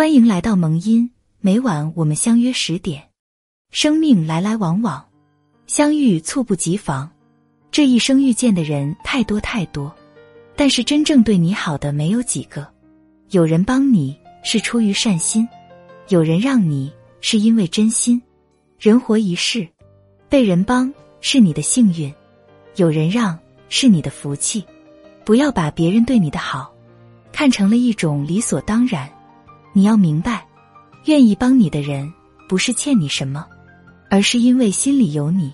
欢迎来到萌音，每晚我们相约十点。生命来来往往，相遇猝不及防。这一生遇见的人太多太多，但是真正对你好的没有几个。有人帮你是出于善心，有人让你是因为真心。人活一世，被人帮是你的幸运，有人让是你的福气。不要把别人对你的好看成了一种理所当然。你要明白，愿意帮你的人不是欠你什么，而是因为心里有你；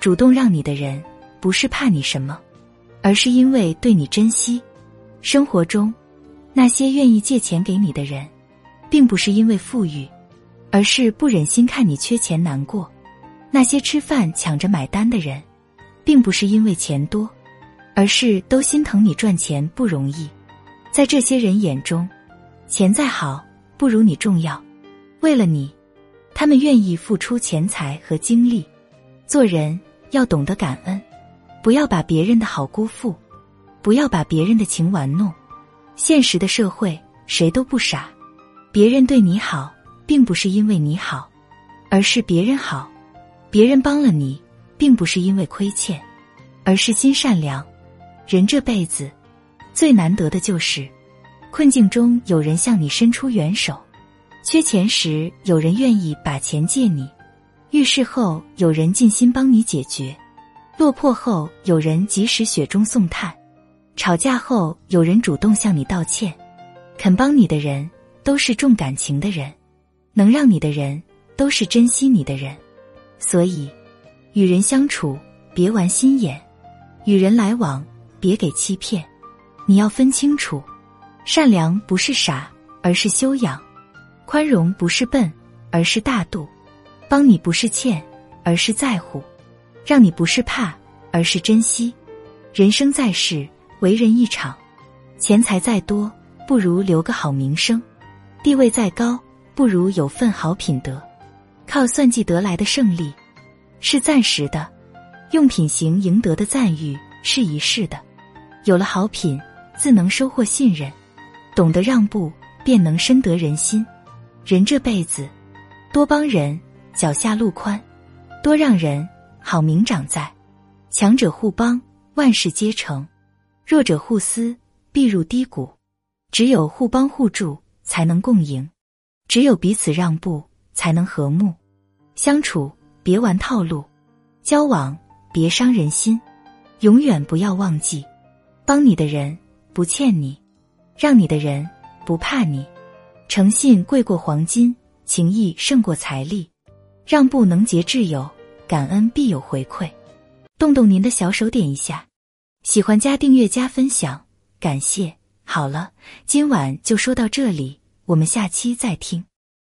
主动让你的人不是怕你什么，而是因为对你珍惜。生活中，那些愿意借钱给你的人，并不是因为富裕，而是不忍心看你缺钱难过；那些吃饭抢着买单的人，并不是因为钱多，而是都心疼你赚钱不容易。在这些人眼中，钱再好不如你重要，为了你，他们愿意付出钱财和精力。做人要懂得感恩，不要把别人的好辜负，不要把别人的情玩弄。现实的社会谁都不傻，别人对你好，并不是因为你好，而是别人好；别人帮了你，并不是因为亏欠，而是心善良。人这辈子最难得的就是。困境中有人向你伸出援手，缺钱时有人愿意把钱借你，遇事后有人尽心帮你解决，落魄后有人及时雪中送炭，吵架后有人主动向你道歉，肯帮你的人都是重感情的人，能让你的人都是珍惜你的人。所以，与人相处别玩心眼，与人来往别给欺骗，你要分清楚。善良不是傻，而是修养；宽容不是笨，而是大度；帮你不是欠，而是在乎；让你不是怕，而是珍惜。人生在世，为人一场，钱财再多不如留个好名声；地位再高不如有份好品德。靠算计得来的胜利是暂时的，用品行赢得的赞誉是一世的。有了好品，自能收获信任。懂得让步，便能深得人心。人这辈子，多帮人，脚下路宽；多让人，好名长在。强者互帮，万事皆成；弱者互撕，必入低谷。只有互帮互助，才能共赢；只有彼此让步，才能和睦。相处别玩套路，交往别伤人心。永远不要忘记，帮你的人不欠你。让你的人不怕你，诚信贵过黄金，情义胜过财力，让步能结挚友，感恩必有回馈。动动您的小手点一下，喜欢加订阅加分享，感谢。好了，今晚就说到这里，我们下期再听。